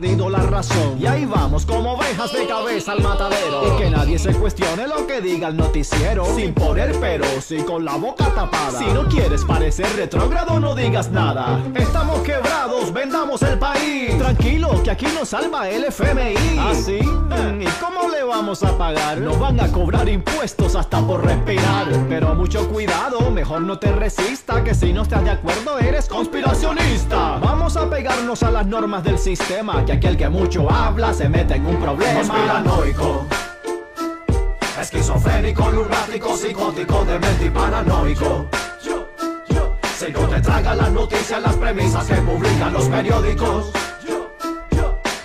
perdido la razón. Y ahí vamos como ovejas de cabeza al matadero. Y que nadie se cuestione lo que diga el noticiero. Sin poner peros y con la boca tapada. Si no quieres parecer retrógrado no digas nada. Estamos quebrados vendamos el país. Tranquilo que aquí nos salva el FMI así ¿y cómo le vamos a pagar? nos van a cobrar impuestos hasta por respirar. Pero mucho cuidado mejor no te resista que si no estás de acuerdo eres conspiracionista. Vamos a pegarnos a las normas del sistema que aquel que mucho habla se mete en un problema. Conspiranoico, esquizofrénico, lunático, psicótico, demente y paranoico. Si no te tragan las noticias, las premisas que publican los periódicos.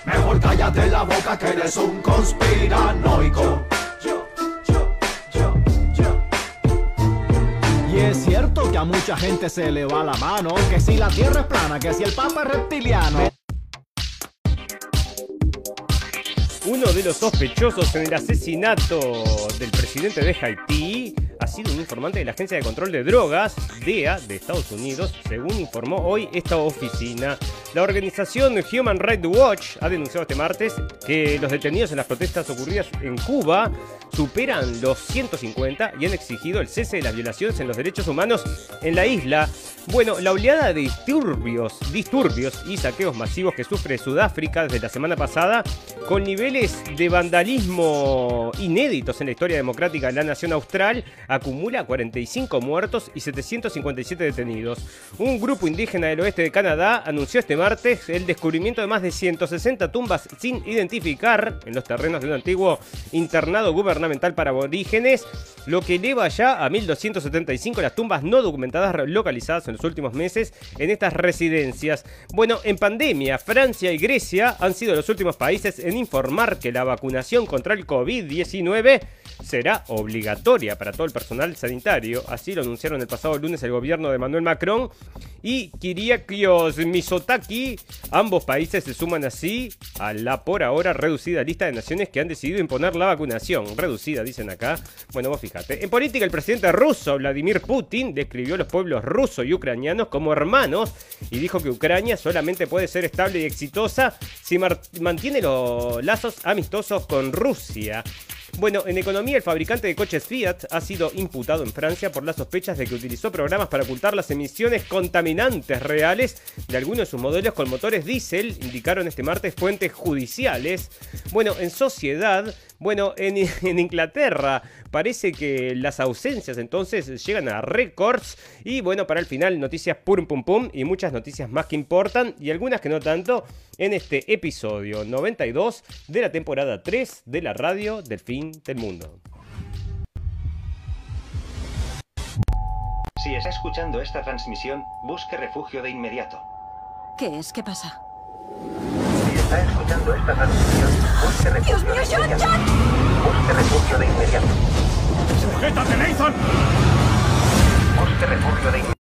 Mejor cállate la boca que eres un conspiranoico. Y es cierto que a mucha gente se le va la mano, que si la tierra es plana, que si el papa es reptiliano. Uno de los sospechosos en el asesinato del presidente de Haití ha sido un informante de la Agencia de Control de Drogas, DEA, de Estados Unidos, según informó hoy esta oficina. La organización Human Rights Watch ha denunciado este martes que los detenidos en las protestas ocurridas en Cuba superan los 150 y han exigido el cese de las violaciones en los derechos humanos en la isla. Bueno, la oleada de disturbios, disturbios y saqueos masivos que sufre Sudáfrica desde la semana pasada, con niveles de vandalismo inéditos en la historia democrática de la nación austral, acumula 45 muertos y 757 detenidos. Un grupo indígena del oeste de Canadá anunció este martes el descubrimiento de más de 160 tumbas sin identificar en los terrenos de un antiguo internado gubernamental para aborígenes, lo que eleva ya a 1275 las tumbas no documentadas localizadas en los últimos meses en estas residencias. Bueno, en pandemia, Francia y Grecia han sido los últimos países en informar que la vacunación contra el COVID-19 será obligatoria para todo el personal sanitario. Así lo anunciaron el pasado lunes el gobierno de Manuel Macron y Kyriakos Mitsotakis. Ambos países se suman así a la por ahora reducida lista de naciones que han decidido imponer la vacunación. Reducida, dicen acá. Bueno, vos fíjate. En política, el presidente ruso Vladimir Putin describió a los pueblos rusos y ucranianos como hermanos y dijo que Ucrania solamente puede ser estable y exitosa si mantiene los lazos amistosos con Rusia. Bueno, en economía, el fabricante de coches Fiat ha sido imputado en Francia por las sospechas de que utilizó programas para ocultar las emisiones contaminantes reales de algunos de sus modelos con motores diésel, indicaron este martes fuentes judiciales. Bueno, en sociedad, bueno, en, en, Inglaterra parece que las ausencias entonces llegan a récords. Y bueno, para el final, noticias pum pum pum y muchas noticias más que importan y algunas que no tanto en este episodio 92 de la temporada 3 de la radio del fin del mundo. Si está escuchando esta transmisión, busque refugio de inmediato. ¿Qué es? ¿Qué pasa? Si está escuchando esta transmisión, busque refugio ¡Dios mío, de John, inmediato. John! Busque refugio de inmediato. ¡Sujétate, Nathan! Busque refugio de inmediato.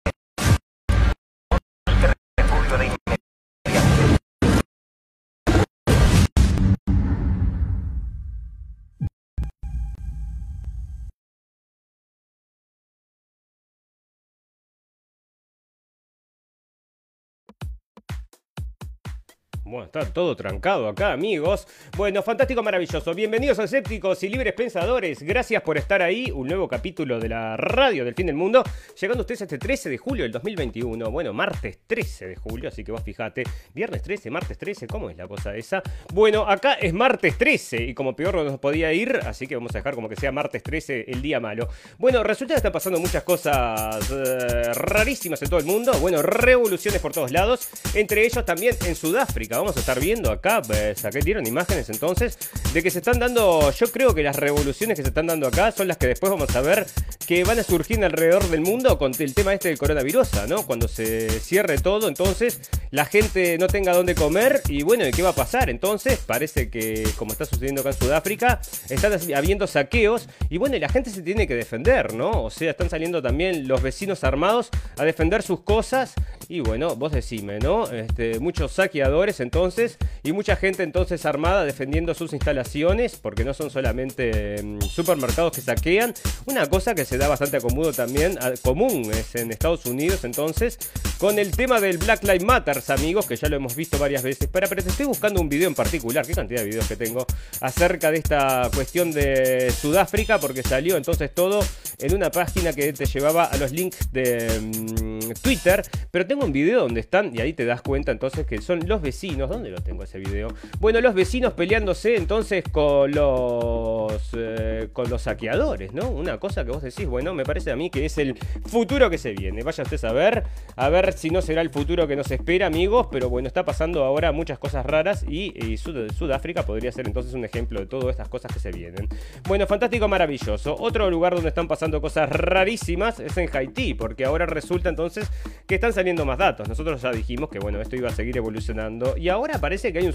Bueno, está todo trancado acá, amigos. Bueno, fantástico, maravilloso. Bienvenidos a escépticos y libres pensadores. Gracias por estar ahí. Un nuevo capítulo de la radio del fin del mundo. Llegando ustedes este 13 de julio del 2021. Bueno, martes 13 de julio, así que vos fijate. Viernes 13, martes 13, ¿cómo es la cosa esa? Bueno, acá es martes 13 y como peor no nos podía ir, así que vamos a dejar como que sea martes 13 el día malo. Bueno, resulta que están pasando muchas cosas eh, rarísimas en todo el mundo. Bueno, revoluciones por todos lados. Entre ellos también en Sudáfrica vamos a estar viendo acá, pues, acá dieron imágenes entonces, de que se están dando, yo creo que las revoluciones que se están dando acá son las que después vamos a ver que van a surgir alrededor del mundo con el tema este del coronavirus, ¿no? Cuando se cierre todo, entonces la gente no tenga dónde comer y bueno, ¿qué va a pasar? Entonces parece que, como está sucediendo acá en Sudáfrica, están habiendo saqueos y bueno, y la gente se tiene que defender, ¿no? O sea, están saliendo también los vecinos armados a defender sus cosas y bueno, vos decime, ¿no? Este, muchos saqueadores entonces, y mucha gente entonces armada defendiendo sus instalaciones, porque no son solamente mm, supermercados que saquean. Una cosa que se da bastante acomodo también, común es en Estados Unidos entonces, con el tema del Black Lives Matter, amigos, que ya lo hemos visto varias veces. Pero, pero te estoy buscando un video en particular, qué cantidad de videos que tengo, acerca de esta cuestión de Sudáfrica, porque salió entonces todo en una página que te llevaba a los links de mm, Twitter. Pero tengo un video donde están, y ahí te das cuenta entonces que son los vecinos. ¿Dónde lo tengo ese video? Bueno, los vecinos peleándose entonces con los, eh, con los saqueadores, ¿no? Una cosa que vos decís, bueno, me parece a mí que es el futuro que se viene. Vaya usted a ver, a ver si no será el futuro que nos espera, amigos. Pero bueno, está pasando ahora muchas cosas raras y, y Sud- Sudáfrica podría ser entonces un ejemplo de todas estas cosas que se vienen. Bueno, fantástico, maravilloso. Otro lugar donde están pasando cosas rarísimas es en Haití, porque ahora resulta entonces que están saliendo más datos. Nosotros ya dijimos que bueno, esto iba a seguir evolucionando y ahora parece que hay un,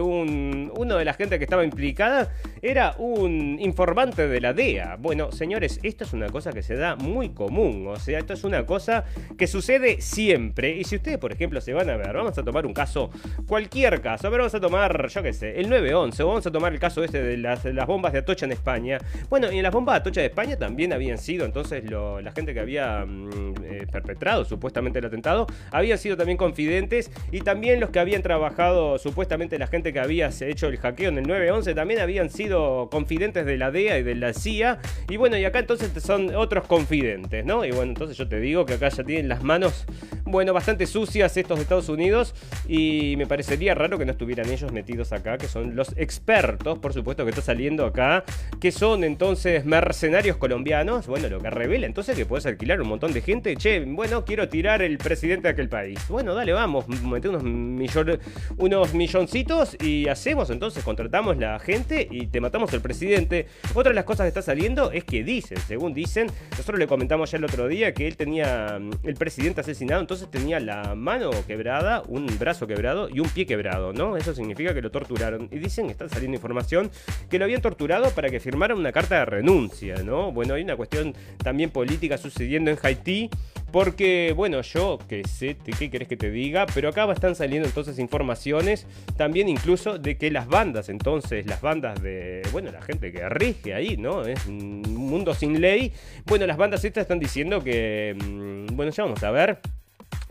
un uno de la gente que estaba implicada era un informante de la DEA. Bueno, señores, esto es una cosa que se da muy común, o sea, esto es una cosa que sucede siempre. Y si ustedes, por ejemplo, se van a ver, vamos a tomar un caso, cualquier caso, a ver, vamos a tomar, yo qué sé, el 911, o vamos a tomar el caso este de las, las bombas de Atocha en España. Bueno, y en las bombas de Atocha de España también habían sido entonces lo- la gente que había mm, eh, perpetrado supuestamente el atentado, habían sido también confidentes y también los que habían trabajado, supuestamente la gente que había hecho el hackeo en el 911, también habían sido confidentes de la DEA y de la CIA. Y bueno, y acá entonces son otros confidentes, ¿no? Y bueno, entonces yo te digo que acá ya tienen las manos, bueno, bastante sucias estos de Estados Unidos y me parecería raro que no estuvieran ellos metidos acá, que son los expertos, por supuesto que está saliendo acá, que son entonces mercenarios colombianos, bueno, lo que revela entonces que puedes alquilar un montón de gente, che, bueno, quiero tirar el presidente de aquel país. Bueno, dale, vamos, mete unos, millon- unos milloncitos y hacemos entonces, contratamos la gente y te matamos al presidente. Otra de las cosas que está saliendo es que dicen, según dicen, nosotros le comentamos ya el otro día que él tenía mm, el presidente asesinado, entonces tenía la mano quebrada, un brazo quebrado y un pie quebrado, ¿no? Eso significa que lo torturaron. Y dicen, está saliendo información, que lo habían torturado para que firmara una carta de renuncia, ¿no? Bueno, hay una cuestión también política sucediendo en Haití. Porque, bueno, yo que sé, ¿qué querés que te diga? Pero acá están saliendo entonces informaciones también incluso de que las bandas, entonces, las bandas de, bueno, la gente que rige ahí, ¿no? Es un mundo sin ley. Bueno, las bandas estas están diciendo que, mm, bueno, ya vamos a ver.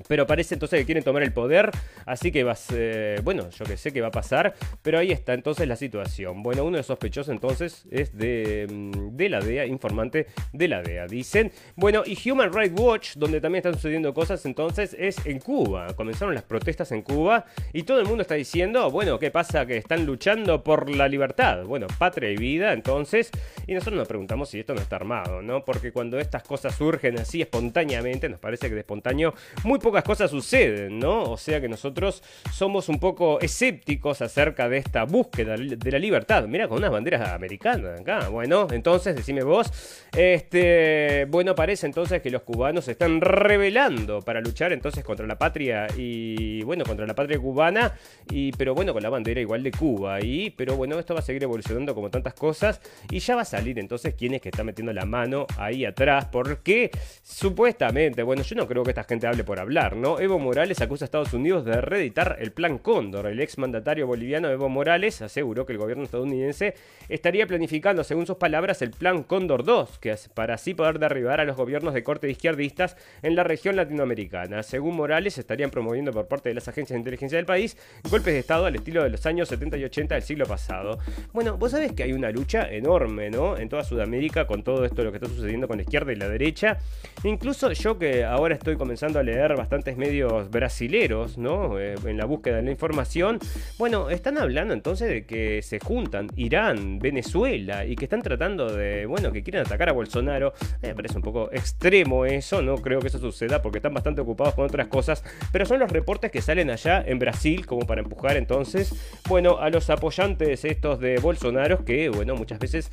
Pero parece entonces que quieren tomar el poder, así que va a ser- bueno, yo que sé qué va a pasar, pero ahí está entonces la situación. Bueno, uno de los sospechosos entonces es de, mm, de la DEA, informante de la DEA, dicen. Bueno, y Human Rights Watch, donde también están sucediendo cosas entonces, es en Cuba. Comenzaron las protestas en Cuba y todo el mundo está diciendo, bueno, ¿qué pasa? Que están luchando por la libertad. Bueno, patria y vida, entonces, y nosotros nos preguntamos si esto no está armado, ¿no? Porque cuando estas cosas surgen así espontáneamente, nos parece que de espontáneo muy pocas cosas suceden, ¿no? O sea que nosotros somos un poco escépticos acerca de esta búsqueda de la libertad. Mira, con unas banderas americanas acá. Bueno, entonces, decime vos, este, bueno, parece entonces que los cubanos se están rebelando para luchar entonces contra la patria y, bueno, contra la patria cubana, y, pero bueno, con la bandera igual de Cuba. Y, pero bueno, esto va a seguir evolucionando como tantas cosas y ya va a salir entonces quién es que está metiendo la mano ahí atrás, porque supuestamente, bueno, yo no creo que esta gente hable por hablar, ¿no? Evo Morales acusa a Estados Unidos de reeditar el Plan Cóndor. El ex mandatario boliviano Evo Morales aseguró que el gobierno estadounidense estaría planificando, según sus palabras, el Plan Cóndor 2, que es para así poder derribar a los gobiernos de corte izquierdistas en la región latinoamericana. Según Morales, estarían promoviendo por parte de las agencias de inteligencia del país golpes de Estado al estilo de los años 70 y 80 del siglo pasado. Bueno, vos sabés que hay una lucha enorme, ¿no? En toda Sudamérica con todo esto lo que está sucediendo con la izquierda y la derecha. Incluso yo que ahora estoy comenzando a leer bastantes medios brasileros, ¿no? Eh, en la búsqueda de la información. Bueno, están hablando entonces de que se juntan Irán, Venezuela y que están tratando de, bueno, que quieren atacar a Bolsonaro. Eh, me parece un poco extremo eso, no creo que eso suceda porque están bastante ocupados con otras cosas, pero son los reportes que salen allá en Brasil como para empujar entonces, bueno, a los apoyantes estos de Bolsonaro que, bueno, muchas veces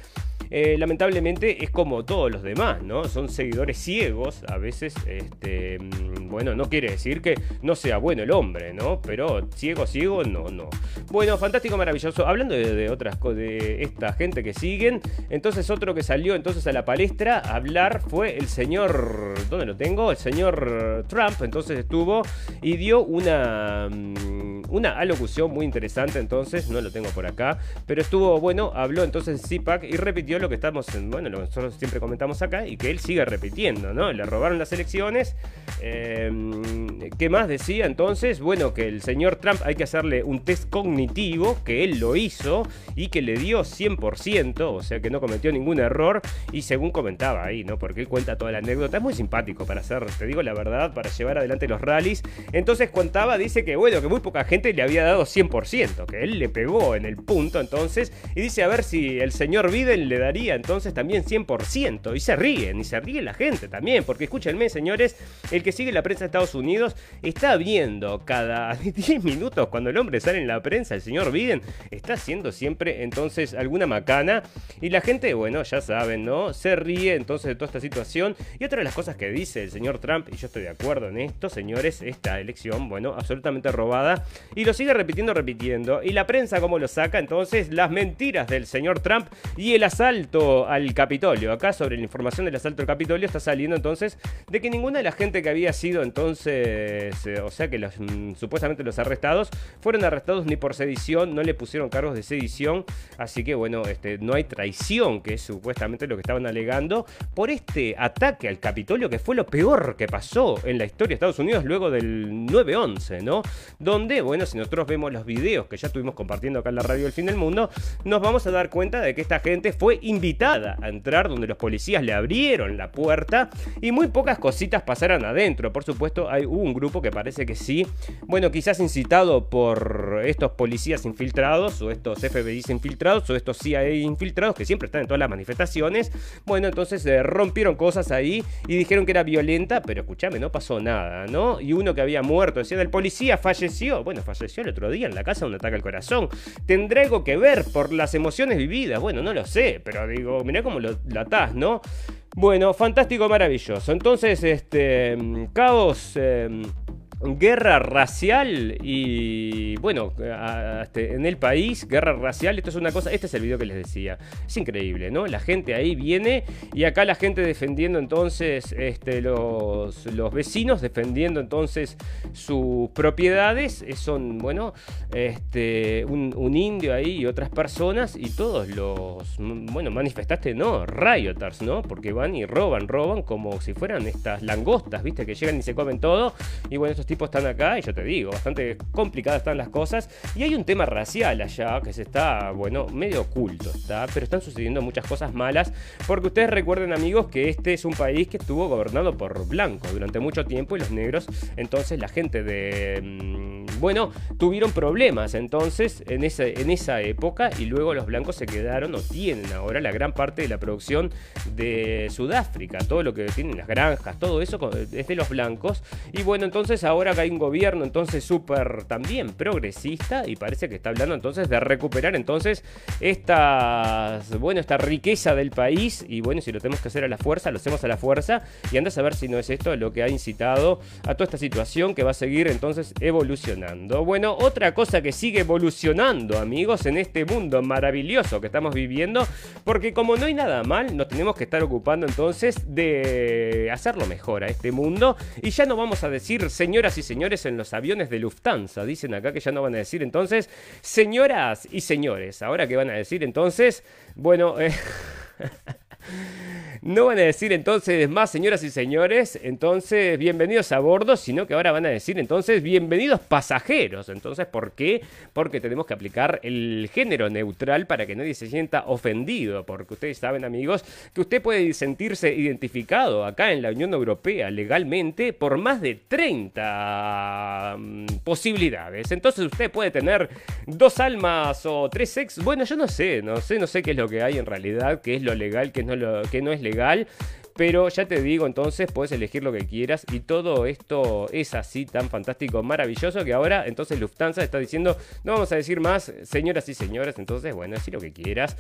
eh, lamentablemente es como todos los demás, ¿no? Son seguidores ciegos, a veces, este, mm, bueno, no quiere decir que no sea bueno el hombre, ¿no? Pero ciego, ciego, no, no. Bueno, fantástico, maravilloso. Hablando de, de otras cosas, de esta gente que siguen, entonces otro que salió entonces a la palestra a hablar fue el señor, ¿dónde lo tengo? El señor Trump, entonces estuvo y dio una, mm, una alocución muy interesante, entonces, no lo tengo por acá, pero estuvo bueno, habló entonces CIPAC y repitió lo que estamos, en, bueno, lo que nosotros siempre comentamos acá y que él sigue repitiendo, ¿no? Le robaron las elecciones. Eh, ¿Qué más decía entonces? Bueno, que el señor Trump hay que hacerle un test cognitivo, que él lo hizo y que le dio 100%, o sea que no cometió ningún error y según comentaba ahí, ¿no? Porque él cuenta toda la anécdota, es muy simpático para hacer, te digo la verdad, para llevar adelante los rallies. Entonces contaba, dice que bueno, que muy poca gente le había dado 100%, que él le pegó en el punto entonces y dice a ver si el señor Biden le daría entonces también 100% y se ríen y se ríe la gente también, porque escúchenme señores, el que sigue la prensa de Estados Unidos está viendo cada 10 minutos cuando el hombre sale en la prensa, el señor Biden está haciendo siempre entonces alguna macana y la gente, bueno, ya saben, ¿no? Se ríe entonces de toda esta situación y otra de las cosas que dice el señor Trump, y yo estoy de acuerdo en esto, señores, esta elección, bueno, absolutamente robada y lo sigue repitiendo, repitiendo y la prensa como lo saca entonces las mentiras del señor Trump y el asalto al Capitolio. Acá sobre la información del asalto al Capitolio está saliendo entonces de que ninguna de la gente que había sido entonces, eh, o sea que mm, supuestamente los arrestados fueron arrestados ni por sedición, no le pusieron cargos de sedición, así que bueno, este, no hay traición, que es supuestamente lo que estaban alegando, por este ataque al Capitolio que fue lo peor que pasó en la historia de Estados Unidos luego del 9-11, ¿no? Donde, bueno, si nosotros vemos los videos que ya estuvimos compartiendo acá en la radio del fin del mundo, nos vamos a dar cuenta de que esta gente fue invitada a entrar donde los policías le abrieron la puerta y muy pocas cositas pasaron adentro. Por supuesto, hay un grupo que parece que sí, bueno, quizás incitado por estos policías infiltrados o estos FBIs infiltrados o estos CIA infiltrados que siempre están en todas las manifestaciones. Bueno, entonces eh, rompieron cosas ahí y dijeron que era violenta, pero escúchame, no pasó nada, ¿no? Y uno que había muerto, decía, el policía falleció. Bueno, falleció el otro día en la casa de un ataque al corazón. ¿Tendrá algo que ver por las emociones vividas? Bueno, no lo sé, pero digo, mirá cómo lo, lo atás, ¿no? Bueno, fantástico, maravilloso. Entonces, este, caos... Eh, guerra racial y bueno, este, en el país, guerra racial, esto es una cosa, este es el video que les decía, es increíble, ¿no? La gente ahí viene y acá la gente defendiendo entonces, este, los, los vecinos defendiendo entonces sus propiedades, eh, son, bueno, este, un, un, indio ahí y otras personas y todos los, bueno, manifestaste, no, rioters, ¿no? Porque van y roban, roban como si fueran estas langostas, ¿viste? Que llegan y se comen todo y bueno, estos están acá y yo te digo, bastante complicadas están las cosas. Y hay un tema racial allá que se está, bueno, medio oculto, ¿está? Pero están sucediendo muchas cosas malas. Porque ustedes recuerden, amigos, que este es un país que estuvo gobernado por blancos durante mucho tiempo y los negros, entonces la gente de... Mm, bueno, tuvieron problemas entonces en esa, en esa época y luego los blancos se quedaron o tienen ahora la gran parte de la producción de Sudáfrica, todo lo que tienen las granjas, todo eso es de los blancos. Y bueno, entonces ahora ahora que hay un gobierno entonces súper también progresista y parece que está hablando entonces de recuperar entonces esta, bueno, esta riqueza del país. Y bueno, si lo tenemos que hacer a la fuerza, lo hacemos a la fuerza. Y anda a saber si no es esto lo que ha incitado a toda esta situación que va a seguir entonces evolucionando. Bueno, otra cosa que sigue evolucionando amigos en este mundo maravilloso que estamos viviendo, porque como no hay nada mal, nos tenemos que estar ocupando entonces de hacerlo mejor a este mundo. Y ya no vamos a decir señoras y señores en los aviones de Lufthansa. Dicen acá que ya no van a decir entonces señoras y señores. Ahora que van a decir entonces, bueno... Eh, No van a decir entonces más, señoras y señores, entonces bienvenidos a bordo, sino que ahora van a decir entonces bienvenidos pasajeros. Entonces, ¿por qué? Porque tenemos que aplicar el género neutral para que nadie se sienta ofendido. Porque ustedes saben, amigos, que usted puede sentirse identificado acá en la Unión Europea legalmente por más de 30 mm, posibilidades. Entonces, usted puede tener dos almas o tres sexos. Bueno, yo no sé, no sé, no sé qué es lo que hay en realidad, qué es lo legal, qué no, lo, qué no es legal pero ya te digo, entonces puedes elegir lo que quieras y todo esto es así tan fantástico, maravilloso que ahora entonces Lufthansa está diciendo, no vamos a decir más, señoras y señores, entonces bueno, así lo que quieras.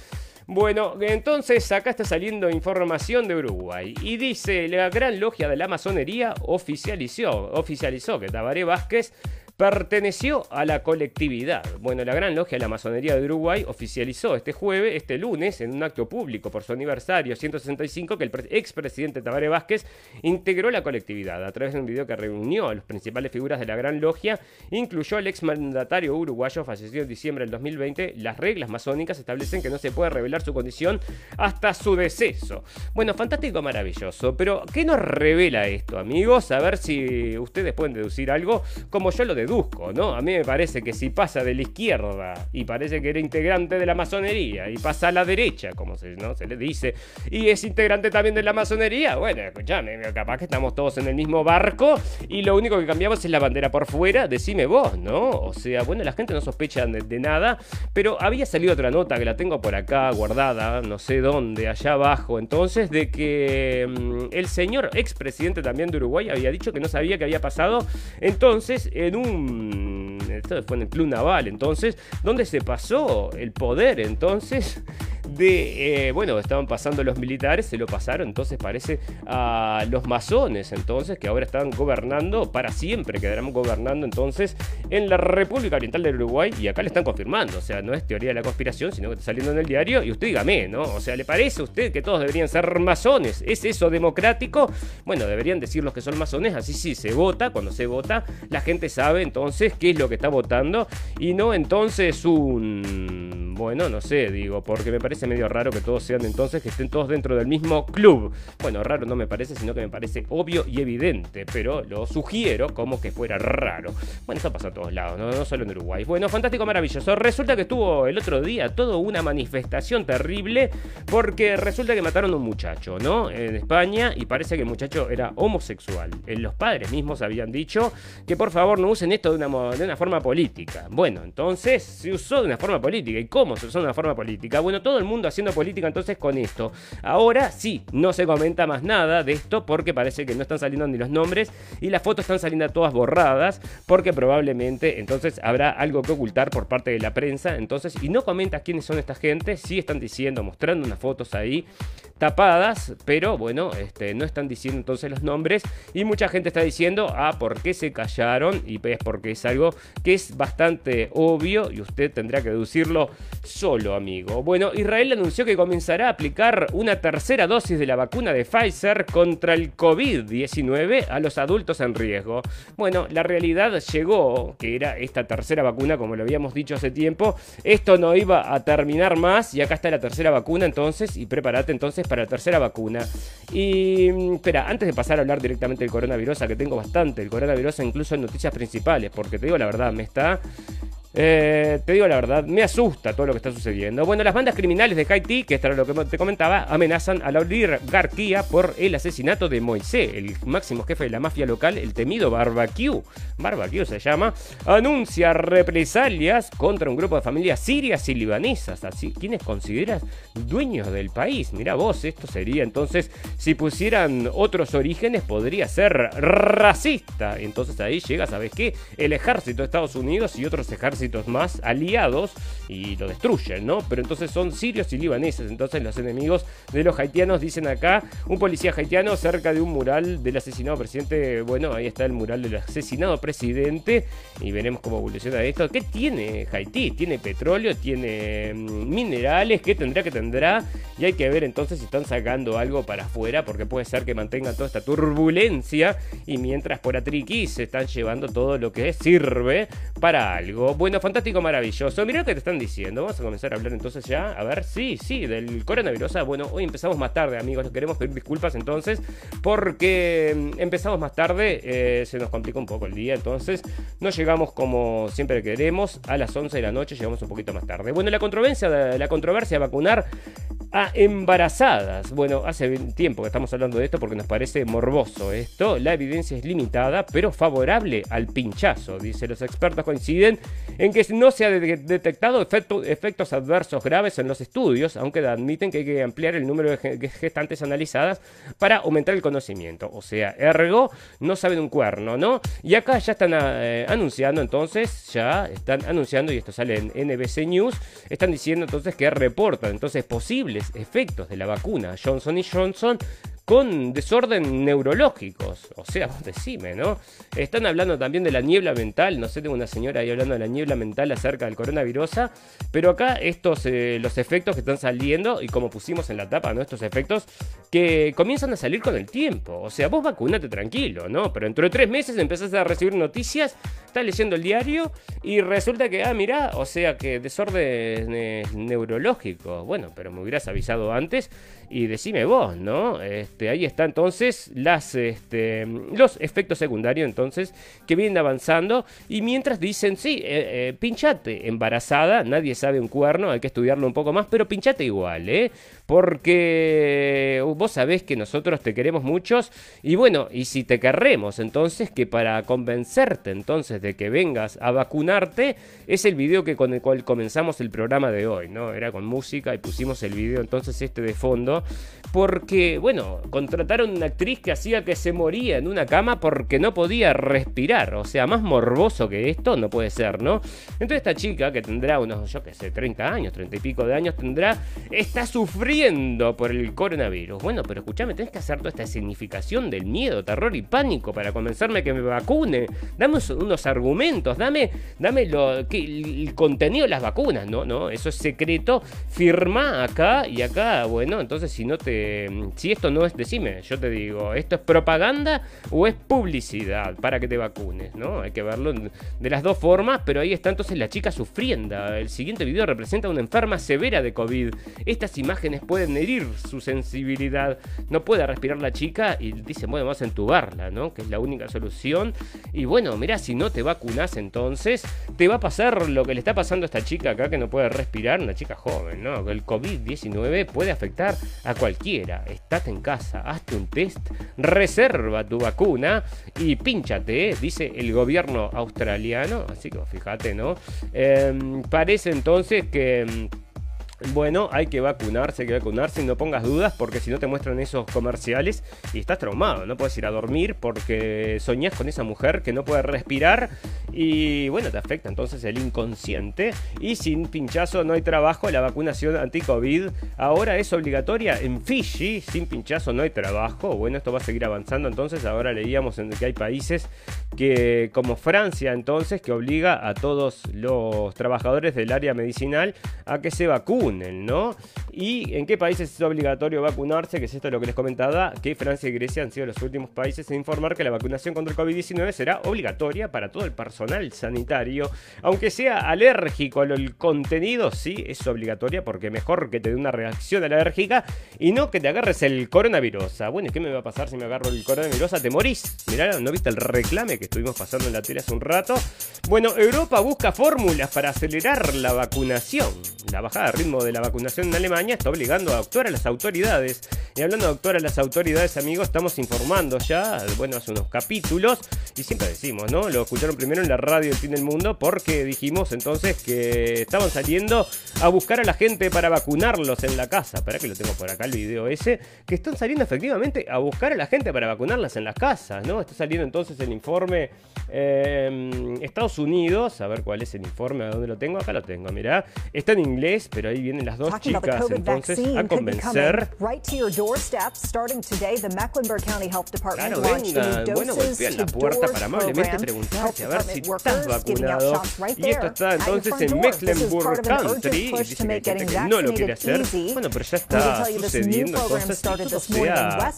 Bueno, entonces acá está saliendo información de Uruguay y dice, la gran logia de la masonería oficializó, oficializó que Tabaré Vázquez perteneció a la colectividad. Bueno, la Gran Logia de la Masonería de Uruguay oficializó este jueves, este lunes, en un acto público por su aniversario 165, que el expresidente Tabaré Vázquez integró la colectividad a través de un video que reunió a las principales figuras de la Gran Logia, incluyó al exmandatario uruguayo fallecido en diciembre del 2020. Las reglas masónicas establecen que no se puede revelar su condición hasta su deceso. Bueno, fantástico, maravilloso, pero ¿qué nos revela esto, amigos? A ver si ustedes pueden deducir algo como yo lo deduzco, ¿no? A mí me parece que si pasa de la izquierda y parece que era integrante de la masonería y pasa a la derecha, como se, ¿no? se le dice, y es integrante también de la masonería, bueno, escuchame, capaz que estamos todos en el mismo barco y lo único que cambiamos es la bandera por fuera, decime vos, ¿no? O sea, bueno, la gente no sospecha de, nada, pero había salido otra nota que la tengo por acá guardada, no sé dónde, allá abajo, entonces, de que mm, el señor expresidente también de Uruguay había dicho que no sabía qué había pasado, entonces, en un esto fue en el Club Naval, entonces, ¿dónde se pasó el poder entonces de, eh, bueno, estaban pasando los militares, se lo pasaron, entonces parece a los masones, entonces, que ahora están gobernando para siempre, quedarán gobernando entonces en la República Oriental del Uruguay y acá le están confirmando, o sea, no es teoría de la conspiración, sino que está saliendo en el diario y usted dígame, ¿no? O sea, ¿le parece a usted que todos deberían ser masones? ¿Es eso democrático? Bueno, deberían decir los que son masones, así sí se vota, cuando se vota, la gente sabe entonces qué es lo que está votando y no entonces un, bueno, no sé, digo, porque me parece medio raro que todos sean entonces, que estén todos dentro del mismo club. Bueno, raro no me parece, sino que me parece obvio y evidente, pero lo sugiero como que fuera raro. Bueno, eso pasa a todos lados, no, no solo en Uruguay. Bueno, fantástico, maravilloso. Resulta que estuvo el otro día toda una manifestación terrible porque resulta que mataron a un muchacho, ¿no? En España y parece que el muchacho era homosexual. Eh, los padres mismos habían dicho que por favor no usen esto de una, de una forma política. Bueno, entonces se usó de una forma política. ¿Y cómo se usó de una forma política? Bueno, todo el mundo haciendo política entonces con esto. Ahora sí, no se comenta más nada de esto porque parece que no están saliendo ni los nombres y las fotos están saliendo todas borradas porque probablemente entonces habrá algo que ocultar por parte de la prensa. Entonces, y no comenta quiénes son esta gente, sí están diciendo, mostrando unas fotos ahí tapadas, pero bueno, este, no están diciendo entonces los nombres y mucha gente está diciendo, ah, ¿por qué se callaron? Y es porque es algo que es bastante obvio y usted tendrá que deducirlo solo, amigo. Bueno, Israel anunció que comenzará a aplicar una tercera dosis de la vacuna de Pfizer contra el COVID-19 a los adultos en riesgo. Bueno, la realidad llegó, que era esta tercera vacuna, como lo habíamos dicho hace tiempo, esto no iba a terminar más y acá está la tercera vacuna entonces y prepárate entonces para la tercera vacuna. Y mm, espera, antes de pasar a hablar directamente del coronavirus, que tengo bastante el coronavirus incluso en noticias principales, porque te digo la verdad, me está eh, te digo la verdad, me asusta todo lo que está sucediendo. Bueno, las bandas criminales de Haití, que esto era lo que te comentaba, amenazan a la oligarquía por el asesinato de Moisés, el máximo jefe de la mafia local, el temido Barbecue. Barbecue se llama. Anuncia represalias contra un grupo de familias sirias y libanesas, así quienes consideras dueños del país. Mira vos, esto sería entonces, si pusieran otros orígenes, podría ser racista. Entonces ahí llega, ¿sabes qué? El ejército de Estados Unidos y otros ejércitos más aliados y lo destruyen, ¿no? Pero entonces son sirios y libaneses. Entonces los enemigos de los haitianos dicen acá, un policía haitiano cerca de un mural del asesinado presidente. Bueno, ahí está el mural del asesinado presidente y veremos cómo evoluciona esto. ¿Qué tiene Haití? Tiene petróleo, tiene mm, minerales, ¿qué tendrá que tendrá? Y hay que ver entonces si están sacando algo para afuera porque puede ser que mantengan toda esta turbulencia y mientras por Atriqui se están llevando todo lo que sirve para algo. Bueno, fantástico, maravilloso. Mira lo que te están diciendo. Vamos a comenzar a hablar entonces ya. A ver, sí, sí, del coronavirus. Ah, bueno, hoy empezamos más tarde, amigos. Queremos pedir disculpas entonces porque mm, empezamos más tarde. Eh, se nos complicó un poco el día. Entonces, no llegamos como siempre queremos. A las 11 de la noche llegamos un poquito más tarde. Bueno, la controversia, la controversia vacunar a embarazadas. Bueno, hace tiempo que estamos hablando de esto porque nos parece morboso esto. La evidencia es limitada, pero favorable al pinchazo. Dice, los expertos coinciden en que no se ha detectado efectos adversos graves en los estudios, aunque admiten que hay que ampliar el número de gestantes analizadas para aumentar el conocimiento. O sea, ergo, no saben un cuerno, ¿no? Y acá ya están eh, anunciando entonces, ya están anunciando, y esto sale en NBC News, están diciendo entonces que reportan entonces posibles efectos de la vacuna Johnson Johnson con desorden neurológicos. O sea, vos decime, ¿no? Están hablando también de la niebla mental. No sé, tengo una señora ahí hablando de la niebla mental acerca del coronavirus. Pero acá estos, eh, los efectos que están saliendo, y como pusimos en la tapa, ¿no? Estos efectos que comienzan a salir con el tiempo. O sea, vos vacunate tranquilo, ¿no? Pero dentro de tres meses empezás a recibir noticias, estás leyendo el diario y resulta que, ah, mirá, o sea que desorden neurológico. Bueno, pero me hubieras avisado antes y decime vos, ¿no? Este, ahí está entonces las, este, los efectos secundarios entonces que vienen avanzando y mientras dicen, sí, eh, eh, pinchate, embarazada, nadie sabe un cuerno, hay que estudiarlo un poco más, pero pinchate igual, ¿eh? Porque vos sabés que nosotros te queremos muchos y bueno, y si te querremos, entonces que para convencerte entonces de que vengas a vacunarte, es el video que con el cual comenzamos el programa de hoy, ¿no? Era con música y pusimos el video entonces este de fondo porque, bueno, contrataron una actriz que hacía que se moría en una cama porque no podía respirar. O sea, más morboso que esto no puede ser, ¿no? Entonces esta chica, que tendrá unos, yo qué sé, 30 años, 30 y pico de años tendrá, está sufriendo por el coronavirus. Bueno, pero escúchame, tenés que hacer toda esta significación del miedo, terror y pánico para convencerme que me vacune. Dame unos argumentos, dame, dame lo, que, el contenido de las vacunas, ¿no? No, eso es secreto. Firma acá y acá, bueno, entonces si no te. Si esto no es. Decime, yo te digo, ¿esto es propaganda o es publicidad para que te vacunes? ¿No? Hay que verlo de las dos formas, pero ahí está entonces la chica sufriendo. El siguiente video representa una enferma severa de COVID. Estas imágenes pueden herir su sensibilidad. No puede respirar la chica y dice, bueno, vamos a entubarla, ¿no? Que es la única solución. Y bueno, mira, si no te vacunas entonces, te va a pasar lo que le está pasando a esta chica acá que no puede respirar, una chica joven, ¿no? El COVID-19 puede afectar a cualquiera. Estate en casa, hazte un test, reserva tu vacuna y pínchate, dice el gobierno australiano. Así que fíjate, ¿no? Em, parece entonces que em, bueno, hay que vacunarse, hay que vacunarse no pongas dudas porque si no te muestran esos comerciales y estás traumado, no puedes ir a dormir porque soñás con esa mujer que no puede respirar y bueno, te afecta entonces el inconsciente. Y sin pinchazo no hay trabajo, la vacunación anti-COVID ahora es obligatoria en Fiji, sin pinchazo no hay trabajo, bueno, esto va a seguir avanzando entonces, ahora leíamos en que hay países que como Francia entonces que obliga a todos los trabajadores del área medicinal a que se vacunen, ¿no? ¿Y en qué países es obligatorio vacunarse? Que es esto lo que les comentaba, que Francia y Grecia han sido los últimos países en informar que la vacunación contra el COVID-19 será obligatoria para todo el personal sanitario. Aunque sea alérgico al contenido, sí, es obligatoria porque mejor que te dé una reacción alérgica y no que te agarres el coronavirus. Ah, bueno, ¿y qué me va a pasar si me agarro el coronavirus? Te morís. Mirá, ¿no viste el reclame que estuvimos pasando en la tele hace un rato? Bueno, Europa busca fórmulas para acelerar la vacunación. La bajada de ritmo de la vacunación en Alemania está obligando a actuar a las autoridades. Y hablando de actuar a las autoridades, amigos, estamos informando ya, bueno, hace unos capítulos, y siempre decimos, ¿no? Lo escucharon primero en la radio El Fin del Mundo, porque dijimos entonces que estaban saliendo a buscar a la gente para vacunarlos en la casa. Para que lo tengo por acá el video ese, que están saliendo efectivamente a buscar a la gente para vacunarlas en las casas, ¿no? Está saliendo entonces el informe eh, Estados Unidos, a ver cuál es el informe, a dónde lo tengo, acá lo tengo, mirá, está en inglés, pero ahí vienen las dos chicas entonces a convencer. Claro, venga, bueno, golpean la puerta para amablemente preguntarte a ver si estás vacunado. Y esto está entonces en Mecklenburg Country, y dice que que no lo quiere hacer. Bueno, pero ya está sucediendo entonces que todo sea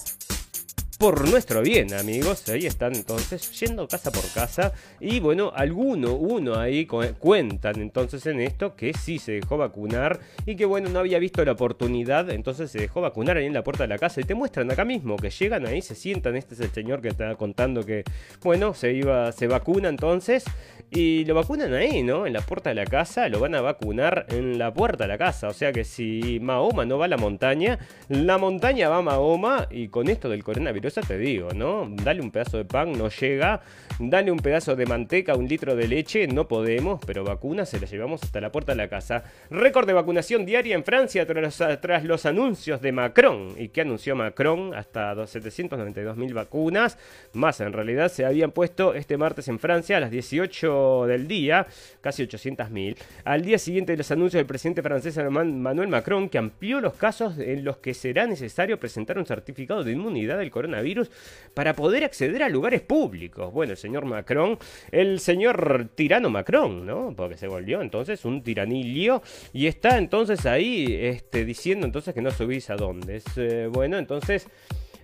por nuestro bien, amigos. Ahí están entonces yendo casa por casa. Y bueno, alguno, uno ahí cuentan entonces en esto que sí se dejó vacunar y que bueno, no había visto la oportunidad, entonces se dejó vacunar ahí en la puerta de la casa. Y te muestran acá mismo que llegan ahí, se sientan. Este es el señor que está contando que, bueno, se iba, se vacuna entonces. Y lo vacunan ahí, ¿no? En la puerta de la casa, lo van a vacunar en la puerta de la casa. O sea que si Mahoma no va a la montaña, la montaña va a Mahoma y con esto del coronavirus te digo, ¿no? Dale un pedazo de pan, no llega. Dale un pedazo de manteca, un litro de leche, no podemos, pero vacunas se las llevamos hasta la puerta de la casa. Récord de vacunación diaria en Francia tras, los anuncios de Macron. ¿Y qué anunció Macron? Hasta 792 mil vacunas. Más en realidad se habían puesto este martes en Francia a las 18 del día, casi 800 mil. Al día siguiente de los anuncios del presidente francés Manuel Macron, que amplió los casos en los que será necesario presentar un certificado de inmunidad del coronavirus para poder acceder a lugares públicos. Bueno, señor Macron, el señor tirano Macron, ¿no? Porque se volvió entonces un tiranillo y está entonces ahí este, diciendo entonces que no subís a dónde. Eh, bueno, entonces...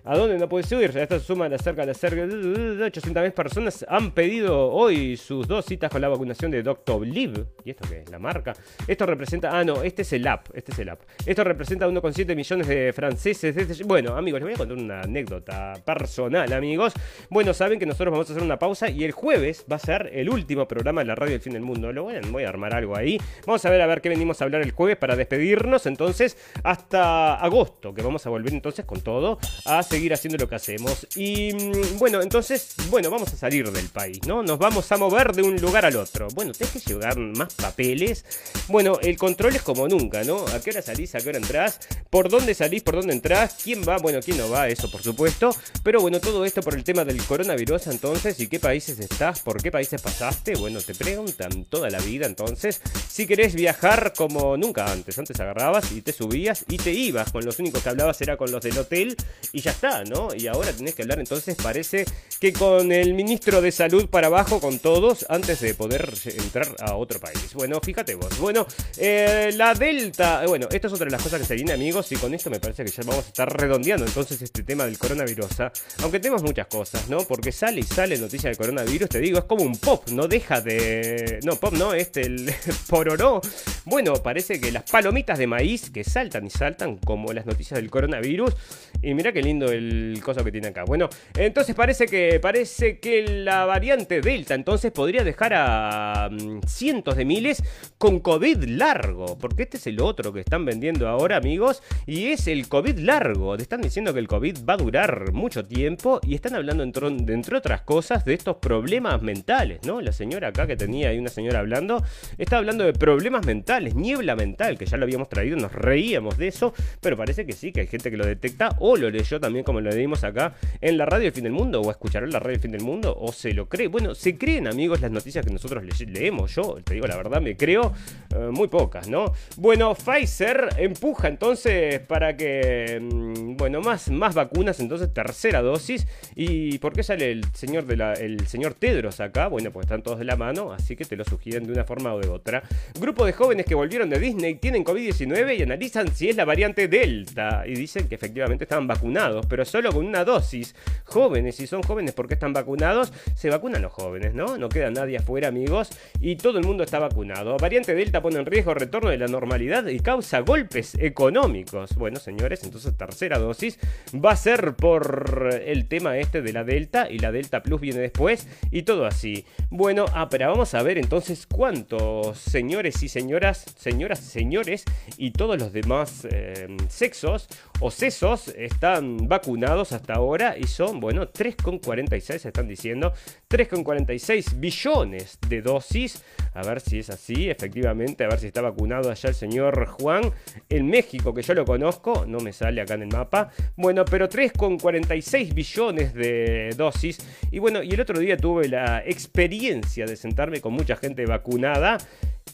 ¿A dónde no puede subir? Esta suma de cerca de cerca de 800.000 personas han pedido hoy sus dos citas con la vacunación de Dr. Live. ¿Y esto qué es? La marca. Esto representa. Ah, no, este es el app. Este es el app. Esto representa 1,7 millones de franceses. Este bueno, amigos, les voy a contar una anécdota personal, amigos. Bueno, saben que nosotros vamos a hacer una pausa y el jueves va a ser el último programa de la radio del fin del mundo. Lo voy a, voy a armar algo ahí. Vamos a ver a ver qué venimos a hablar el jueves para despedirnos. Entonces, hasta agosto, que vamos a volver entonces con todo a seguir haciendo lo que hacemos. Y mm, bueno, entonces, bueno, vamos a salir del país, ¿no? Nos vamos a mover de un lugar al otro. Bueno, tenés que llevar más papeles. Bueno, el control es como nunca, ¿no? ¿A qué hora salís? ¿A qué hora entrás? ¿Por dónde salís? ¿Por dónde entrás? ¿Quién va? Bueno, ¿quién no va? Eso, por supuesto. Pero bueno, todo esto por el tema del coronavirus, entonces, ¿y qué países estás? ¿Por qué países pasaste? Bueno, te preguntan toda la vida, entonces, si querés viajar como nunca antes. Antes agarrabas y te subías y te ibas. Con los únicos que hablabas era con los del hotel y ya está, ¿no? Y ahora tenés que hablar entonces, parece que con el ministro de salud para abajo, con todos, antes de poder entrar a otro país. Bueno, fíjate vos. Bueno, eh, la Delta, eh, bueno, esto es otra de las cosas que se viene, amigos, y con esto me parece que ya vamos a estar redondeando entonces este tema del coronavirus. ¿ah? Aunque tenemos muchas cosas, ¿no? Porque sale y sale noticia del coronavirus, te digo, es como un pop, no deja de... No, pop no, este, el pororó. Bueno, parece que las palomitas de maíz que saltan y saltan como las noticias del coronavirus. Y mira qué lindo el cosa que tiene acá. Bueno, entonces parece que parece que la variante Delta entonces podría dejar a mm, cientos de miles con COVID largo, porque este es el otro que están vendiendo ahora, amigos, y es el COVID largo. Te están diciendo que el COVID va a durar mucho tiempo y están hablando entre, entre otras cosas de estos problemas mentales, ¿no? La señora acá que tenía ahí una señora hablando, está hablando de problemas mentales, niebla mental, que ya lo habíamos traído, nos reíamos de eso, pero parece que sí, que hay gente que lo detecta o lo leyó también como lo dimos acá en la radio del fin del mundo, o escucharán la radio del fin del mundo, o se lo cree. Bueno, se creen, amigos, las noticias que nosotros leemos. Yo, te digo la verdad, me creo eh, muy pocas, ¿no? Bueno, Pfizer empuja entonces para que, mm, bueno, más, más vacunas, entonces tercera dosis. ¿Y por qué sale el señor, el señor Tedros acá? Bueno, pues están todos de la mano, así que te lo sugieren de una forma o de otra. Grupo de jóvenes que volvieron de Disney tienen COVID-19 y analizan si es la variante Delta. Y dicen que efectivamente estaban vacunados, pero solo con una dosis. Jóvenes, si son jóvenes porque están vacunados, se vacunan los jóvenes, ¿no? No queda nadie afuera, amigos, y todo el mundo está vacunado. Variante Delta pone en riesgo retorno de la normalidad y causa golpes económicos. Bueno, señores, entonces tercera dosis va a ser por el tema este de la Delta y la Delta Plus viene después y todo así. Bueno, ah, pero vamos a ver entonces cuántos señores y señoras, señoras y señores y todos los demás eh, sexos o sesos están vacunados hasta ahora y son, bueno, 3,46 están diciendo, 3,46 billones de dosis. A ver si es así, efectivamente, a ver si está vacunado allá el señor Juan. En México, que yo lo conozco, no me sale acá en el mapa. Bueno, pero 3,46 billones de dosis. Y bueno, y el otro día tuve la experiencia de sentarme con mucha gente vacunada.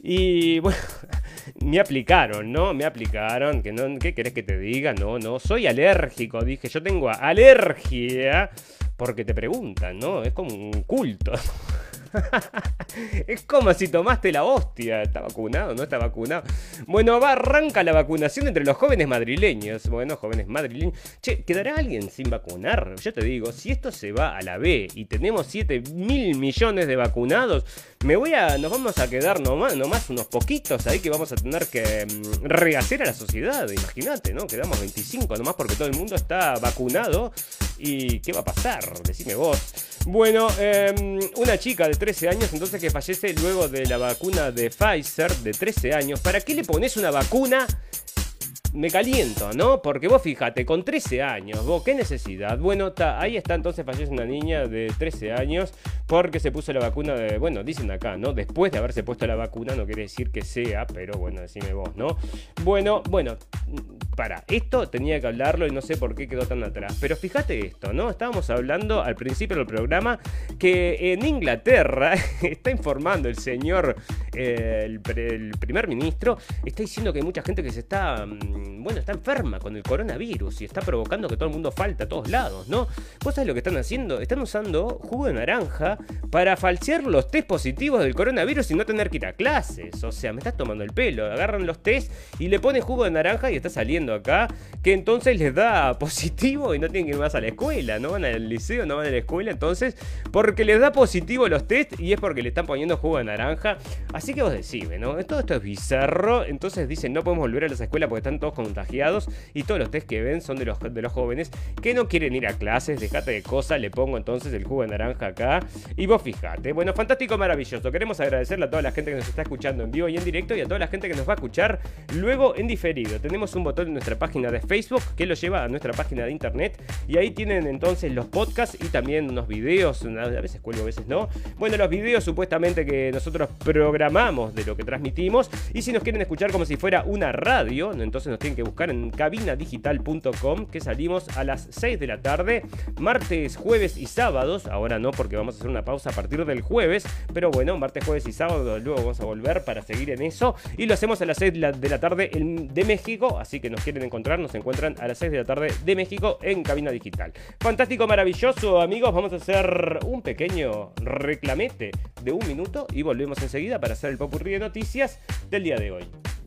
Y bueno, me aplicaron, ¿no? Me aplicaron, que no, ¿qué querés que te diga? No, no, soy alérgico, dije, yo tengo alergia, porque te preguntan, ¿no? Es como un culto. es como si tomaste la hostia. ¿Está vacunado? ¿No está vacunado? Bueno, va, arranca la vacunación entre los jóvenes madrileños. Bueno, jóvenes madrileños. Che, ¿quedará alguien sin vacunar? Yo te digo, si esto se va a la B y tenemos 7 mil millones de vacunados, me voy a. Nos vamos a quedar nomás, nomás unos poquitos ahí que vamos a tener que mm, rehacer a la sociedad. Imagínate, ¿no? Quedamos 25 nomás porque todo el mundo está vacunado. ¿Y qué va a pasar? Decime vos. Bueno, em, una chica de 13 años entonces que fallece luego de la vacuna de Pfizer de 13 años. ¿Para qué le pones una vacuna me caliento, ¿no? Porque vos fíjate, con 13 años, vos, ¿qué necesidad? Bueno, ahí está entonces fallece una niña de 13 años porque se puso la vacuna de, bueno, dicen acá, ¿no? Después de haberse puesto la vacuna, no quiere decir que sea, pero bueno, decime vos, ¿no? Bueno, bueno, para, esto tenía que hablarlo y no sé por qué quedó tan atrás. Pero fíjate esto, ¿no? Estábamos hablando al principio del programa que en Inglaterra está informando el señor, eh, el, primer ministro, está diciendo que hay mucha gente que se está mm, bueno, está enferma con el coronavirus y está provocando que todo el mundo falte a todos lados, ¿no? ¿Vos sabés lo que están haciendo? Están usando jugo de naranja para falsear los test positivos del coronavirus y no tener que ir a clases. O sea, me estás tomando el pelo. Agarran los test y le ponen jugo de naranja y está saliendo acá, que entonces les da positivo y no tienen que ir más a la escuela, no van al liceo, no van a la escuela, entonces, porque les da positivo los test y es porque le están poniendo jugo de naranja. Así que vos decís, ¿no? Todo esto es bizarro, entonces dicen no podemos volver a las escuelas porque están todos contagiados y todos los test que ven son de los, de los jóvenes que no quieren ir a clases, dejate de cosas, le pongo entonces el jugo de naranja acá y vos fijate. Bueno, fantástico, maravilloso. Queremos agradecerle a toda la gente que nos está escuchando en vivo y en directo y a toda la gente que nos va a escuchar luego en diferido. Tenemos un botón en nuestra página de Facebook que lo lleva a nuestra página de internet. Y ahí tienen entonces los podcasts y también unos videos, a veces cuelgo, a veces no. Bueno, los videos supuestamente que nosotros programamos de lo que transmitimos. Y si nos quieren escuchar como si fuera una radio, entonces nos tienen que buscar en cabinadigital.com que salimos a las 6 de la tarde, martes, jueves y sábados. Ahora no porque vamos a hacer una pausa a partir del jueves, pero bueno, martes, jueves y sábado luego vamos a volver para seguir en eso. Y lo hacemos a las 6 de la, tarde de México, así que nos quieren encontrar, nos encuentran a las 6 de la tarde de México en Cabina Digital. Fantástico, maravilloso, amigos, vamos a hacer un pequeño reclamete de un minuto y volvemos enseguida para hacer el popurrí de noticias del día de hoy.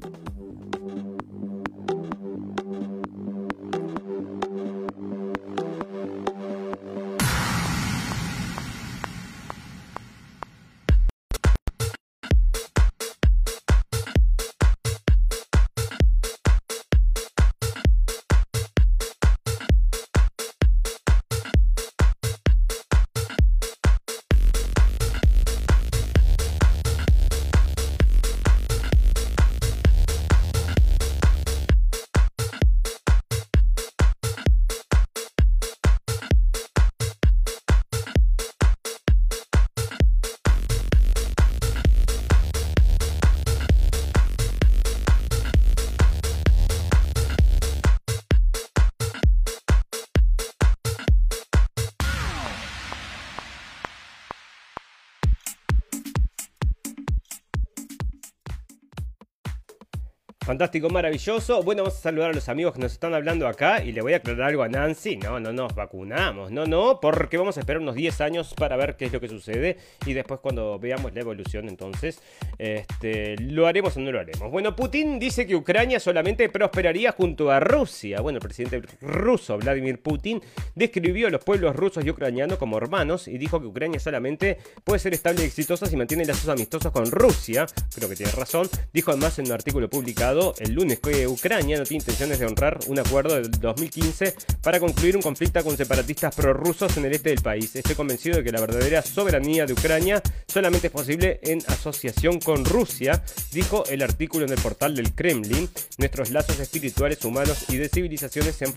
Fantástico, maravilloso. Bueno, vamos a saludar a los amigos que nos están hablando acá y le voy a aclarar algo a Nancy. No, no nos vacunamos, no, no, porque vamos a esperar unos 10 años para ver qué es lo que sucede y después cuando veamos la evolución, entonces, este, lo haremos o no lo haremos. Bueno, Putin dice que Ucrania solamente prosperaría junto a Rusia. Bueno, el presidente ruso Vladimir Putin describió a los pueblos rusos y ucranianos como hermanos y dijo que Ucrania solamente puede ser estable y exitosa si mantiene lazos amistosos con Rusia. Creo que tiene razón. Dijo además en un artículo publicado el lunes que Ucrania no tiene intenciones de honrar un acuerdo del 2015 para concluir un conflicto con separatistas prorrusos en el este del país. Estoy convencido de que la verdadera soberanía de Ucrania solamente es posible en asociación con Rusia, dijo el artículo en el portal del Kremlin. Nuestros lazos espirituales, humanos y de civilizaciones se han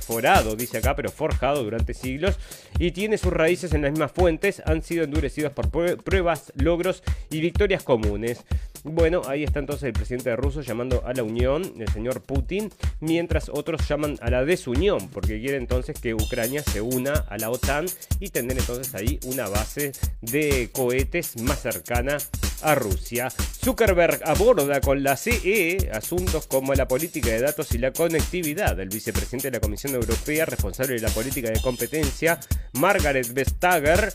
forjado, dice acá, pero forjado durante siglos y tiene sus raíces en las mismas fuentes, han sido endurecidos por pruebas, logros y victorias comunes. Bueno, ahí está entonces el presidente de Rusia llamando a la unión, el señor Putin, mientras otros llaman a la desunión, porque quiere entonces que Ucrania se una a la OTAN y tener entonces ahí una base de cohetes más cercana a Rusia. Zuckerberg aborda con la CE asuntos como la política de datos y la conectividad. El vicepresidente de la Comisión Europea, responsable de la política de competencia, Margaret Vestager,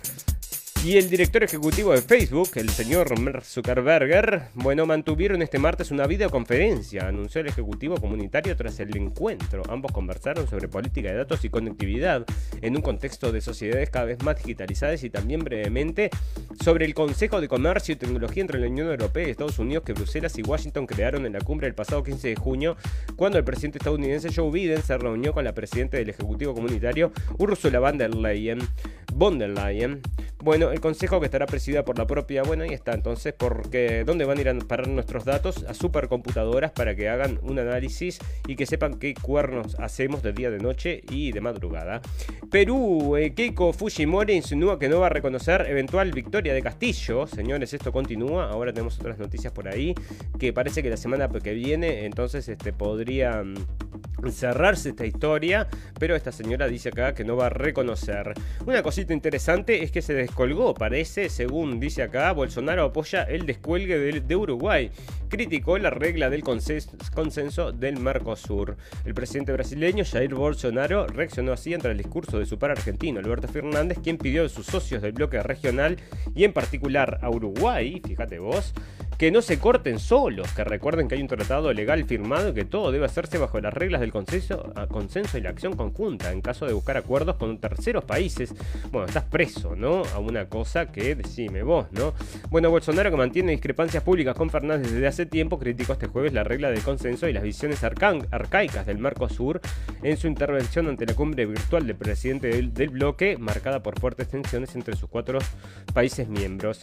y el director ejecutivo de Facebook, el señor Zuckerberg, bueno, mantuvieron este martes una videoconferencia, anunció el ejecutivo comunitario tras el encuentro. Ambos conversaron sobre política de datos y conectividad en un contexto de sociedades cada vez más digitalizadas y también brevemente sobre el Consejo de Comercio y Tecnología entre la Unión Europea y Estados Unidos que Bruselas y Washington crearon en la cumbre del pasado 15 de junio, cuando el presidente estadounidense Joe Biden se reunió con la presidenta del Ejecutivo Comunitario, Ursula von der Leyen. Von der Leyen. Bueno, el consejo que estará presidida por la propia, bueno, ahí está entonces, porque ¿dónde van a ir a parar nuestros datos? A supercomputadoras para que hagan un análisis y que sepan qué cuernos hacemos de día, de noche y de madrugada. Perú, eh, Keiko Fujimori insinúa que no va a reconocer eventual victoria de Castillo. Señores, esto continúa. Ahora tenemos otras noticias por ahí que parece que la semana que viene entonces este, podría mm, cerrarse esta historia, pero esta señora dice acá que no va a reconocer. Una cosita interesante es que se descolgó, parece, según dice acá, Bolsonaro apoya el descuelgue de, Uruguay, criticó la regla del consenso del Mercosur. El presidente brasileño Jair Bolsonaro reaccionó así ante el discurso de su par argentino, Alberto Fernández, quien pidió a sus socios del bloque regional y en particular a Uruguay, fíjate vos, que no se corten solos, que recuerden que hay un tratado legal firmado y que todo debe hacerse bajo las reglas del consenso, consenso y la acción conjunta. En caso de buscar acuerdos con terceros países, bueno, estás preso, ¿no? A una cosa que decime vos, ¿no? Bueno, Bolsonaro que mantiene discrepancias públicas con Fernández desde hace tiempo, criticó este jueves la regla del consenso y las visiones arcaicas del Mercosur en su intervención ante la cumbre virtual del presidente del bloque, marcada por fuertes tensiones entre sus cuatro países miembros.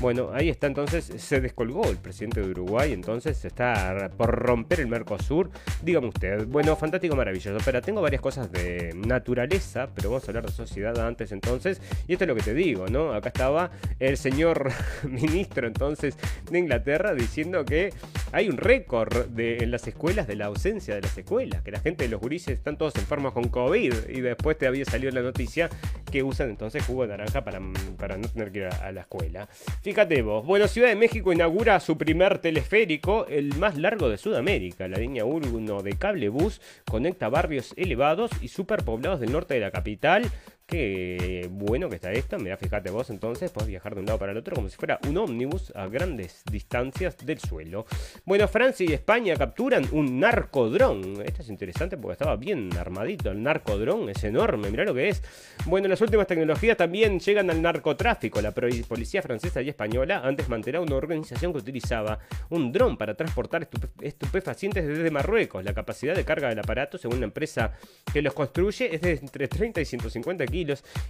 Bueno, ahí está entonces, se descolgó el presidente de Uruguay, entonces está por romper el Mercosur. Dígame usted, bueno, fantástico, maravilloso, pero tengo varias cosas de naturaleza, pero vamos a hablar de sociedad antes entonces. Y esto es lo que te digo, ¿no? Acá estaba el señor ministro entonces de Inglaterra diciendo que hay un récord de, en las escuelas de la ausencia de las escuelas, que la gente de los gurises están todos enfermos con COVID y después te había salido la noticia que usan entonces jugo de naranja para, para no tener que ir a, a la escuela. Fíjate vos. Bueno, Ciudad de México inaugura su primer teleférico, el más largo de Sudamérica. La línea 1 de cable bus conecta barrios elevados y superpoblados del norte de la capital Qué bueno que está esto. Mira, fíjate vos entonces, puedes viajar de un lado para el otro como si fuera un ómnibus a grandes distancias del suelo. Bueno, Francia y España capturan un narcodrón. Esto es interesante porque estaba bien armadito. El narcodrón es enorme, mira lo que es. Bueno, las últimas tecnologías también llegan al narcotráfico. La policía francesa y española antes mantenía una organización que utilizaba un dron para transportar estupefacientes desde Marruecos. La capacidad de carga del aparato, según la empresa que los construye, es de entre 30 y 150 kilos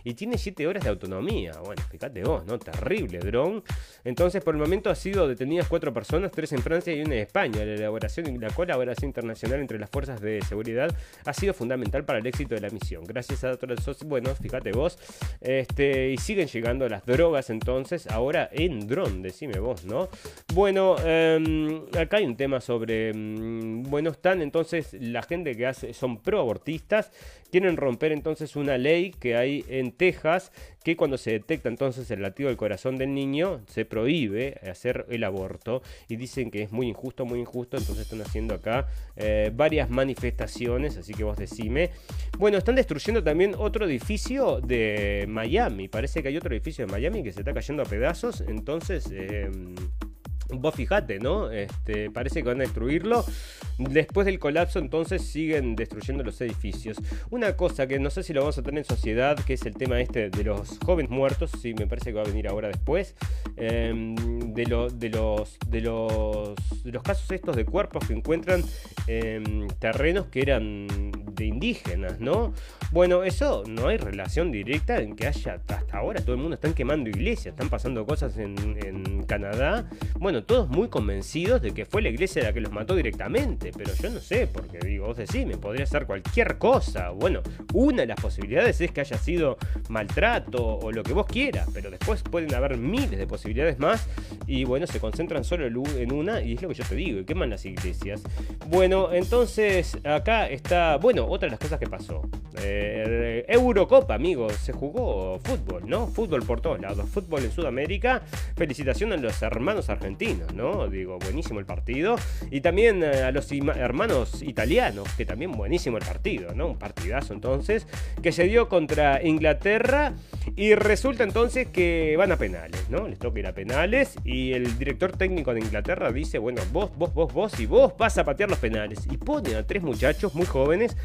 y tiene 7 horas de autonomía. Bueno, fíjate vos, ¿no? Terrible dron. Entonces, por el momento ha sido detenidas 4 personas, 3 en Francia y una en España. La elaboración y la colaboración internacional entre las fuerzas de seguridad ha sido fundamental para el éxito de la misión. Gracias a otros socios, bueno, fíjate vos, este, y siguen llegando las drogas entonces, ahora en dron, decime vos, ¿no? Bueno, em, acá hay un tema sobre, em, bueno, están entonces la gente que hace, son pro abortistas, quieren romper entonces una ley que hay en Texas que cuando se detecta entonces el latido del corazón del niño se prohíbe hacer el aborto y dicen que es muy injusto, muy injusto, entonces están haciendo acá eh, varias manifestaciones, así que vos decime. Bueno, están destruyendo también otro edificio de Miami, parece que hay otro edificio de Miami que se está cayendo a pedazos, entonces... Em, Vos fijate, ¿no? Este, parece que van a destruirlo. Después del colapso, entonces siguen destruyendo los edificios. Una cosa que no sé si lo vamos a tener en sociedad, que es el tema este de los jóvenes muertos. Sí, me parece que va a venir ahora después. Em, de, lo, de, los, de, los, de los casos estos de cuerpos que encuentran en terrenos que eran de indígenas, ¿no? Bueno, eso no hay relación directa en que haya, hasta ahora todo el mundo están quemando iglesias, están pasando cosas en, Canadá. Bueno, todos muy convencidos de que fue la iglesia la que los mató directamente, pero yo no sé, porque digo, vos decís, me podría ser cualquier cosa. Bueno, una de las posibilidades es que haya sido maltrato o lo que vos quieras, pero después pueden haber miles de posibilidades más y bueno, se concentran solo en una y es lo que yo te digo, y queman las iglesias. Bueno, entonces acá está, bueno, otra de las cosas que pasó. Eh, Eurocopa, amigos, se jugó fútbol, ¿no? Fútbol por todos lados, fútbol en Sudamérica. Felicitación a los hermanos argentinos, ¿no? Digo, buenísimo el partido. Y también eh, a los hermanos italianos, que también buenísimo el partido, ¿no? Un partidazo entonces, que se dio contra Inglaterra. Y resulta entonces que van a penales, ¿no? Les toca ir a penales. Y el director técnico de Inglaterra dice: Bueno, vos, vos, vos, vos y vos vas a patear los penales. Y pone a tres muchachos muy jóvenes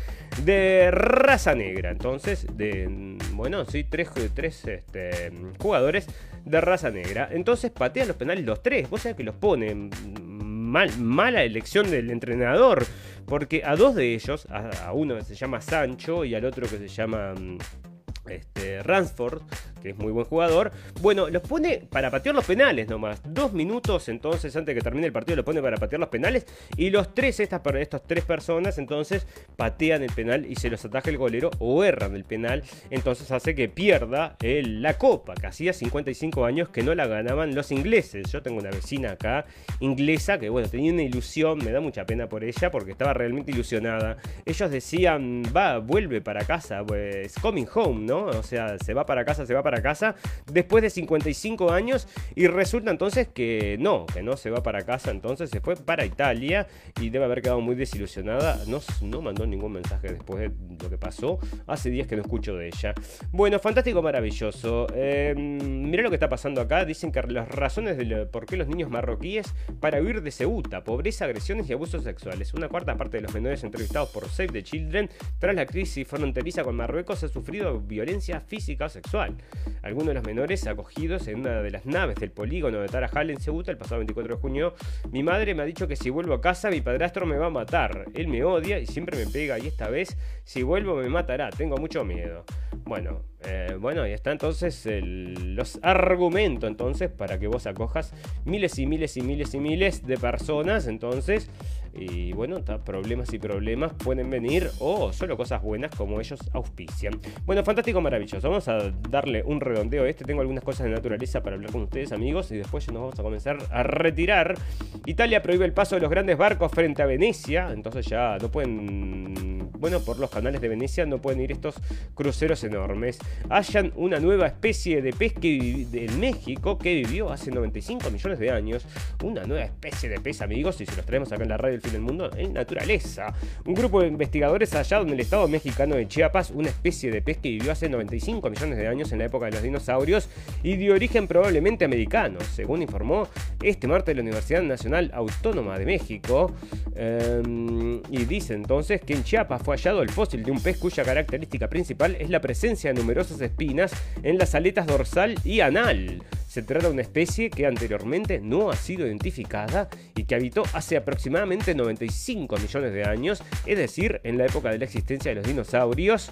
de raza negra. Entonces, de, bueno, sí, tres, tres este, jugadores de raza negra. Entonces patean los penales los tres. Vos sabés que los ponen mal, mala elección del entrenador. Porque a dos de ellos, a, uno que se llama Sancho y al otro que se llama... este, Ransford, que es muy buen jugador, bueno, los pone para patear los penales nomás. Dos minutos entonces antes de que termine el partido los pone para patear los penales y los tres, estas, estas tres personas entonces patean el penal y se los ataja el golero o erran el penal. Entonces hace que pierda la copa, que hacía 55 años que no la ganaban los ingleses. Yo tengo una vecina acá, inglesa, que bueno, tenía una ilusión, me da mucha pena por ella porque estaba realmente ilusionada. Ellos decían, va, vuelve para casa, pues coming home, ¿no? O sea, se va para casa, se va para casa, después de 55 años y resulta entonces que no, que no se va para casa, entonces se fue para Italia y debe haber quedado muy desilusionada. No, no mandó ningún mensaje después de lo que pasó. Hace días que no escucho de ella. Bueno, fantástico, maravilloso. Eh, mirá lo que está pasando acá. Dicen que las razones de por qué los niños marroquíes para huir de Ceuta, pobreza, agresiones y abusos sexuales. Una cuarta parte de los menores entrevistados por Save the Children tras la crisis fronteriza con Marruecos ha sufrido violencia física o sexual. Algunos de los menores acogidos en una de las naves del polígono de Tarajal en Ceuta el pasado 24 de junio, mi madre me ha dicho que si vuelvo a casa mi padrastro me va a matar. Él me odia y siempre me pega y esta vez si vuelvo me matará. Tengo mucho miedo. Bueno, eh, bueno, ahí está entonces los argumentos entonces para que vos acojas miles y miles y miles y miles de personas entonces y bueno, problemas y problemas pueden venir o solo cosas buenas como ellos auspician. Bueno, fantástico, maravilloso. Vamos a darle un redondeo a este. Tengo algunas cosas de naturaleza para hablar con ustedes, amigos, y después ya nos vamos a comenzar a retirar. Italia prohíbe el paso de los grandes barcos frente a Venecia, entonces ya no pueden, bueno, por los canales de Venecia no pueden ir estos cruceros enormes. Hallan una nueva especie de pez que en México que vivió hace 95 millones de años. Una nueva especie de pez, amigos, y se los traemos acá en la radio del mundo en naturaleza. Un grupo de investigadores hallado en el estado mexicano de Chiapas una especie de pez que vivió hace 95 millones de años en la época de los dinosaurios y de origen probablemente americano, según informó este martes la Universidad Nacional Autónoma de México. Em, y dice entonces que en Chiapas fue hallado el fósil de un pez cuya característica principal es la presencia de espinas en las aletas dorsal y anal. Se trata de una especie que anteriormente no ha sido identificada y que habitó hace aproximadamente 95 millones de años, es decir, en la época de la existencia de los dinosaurios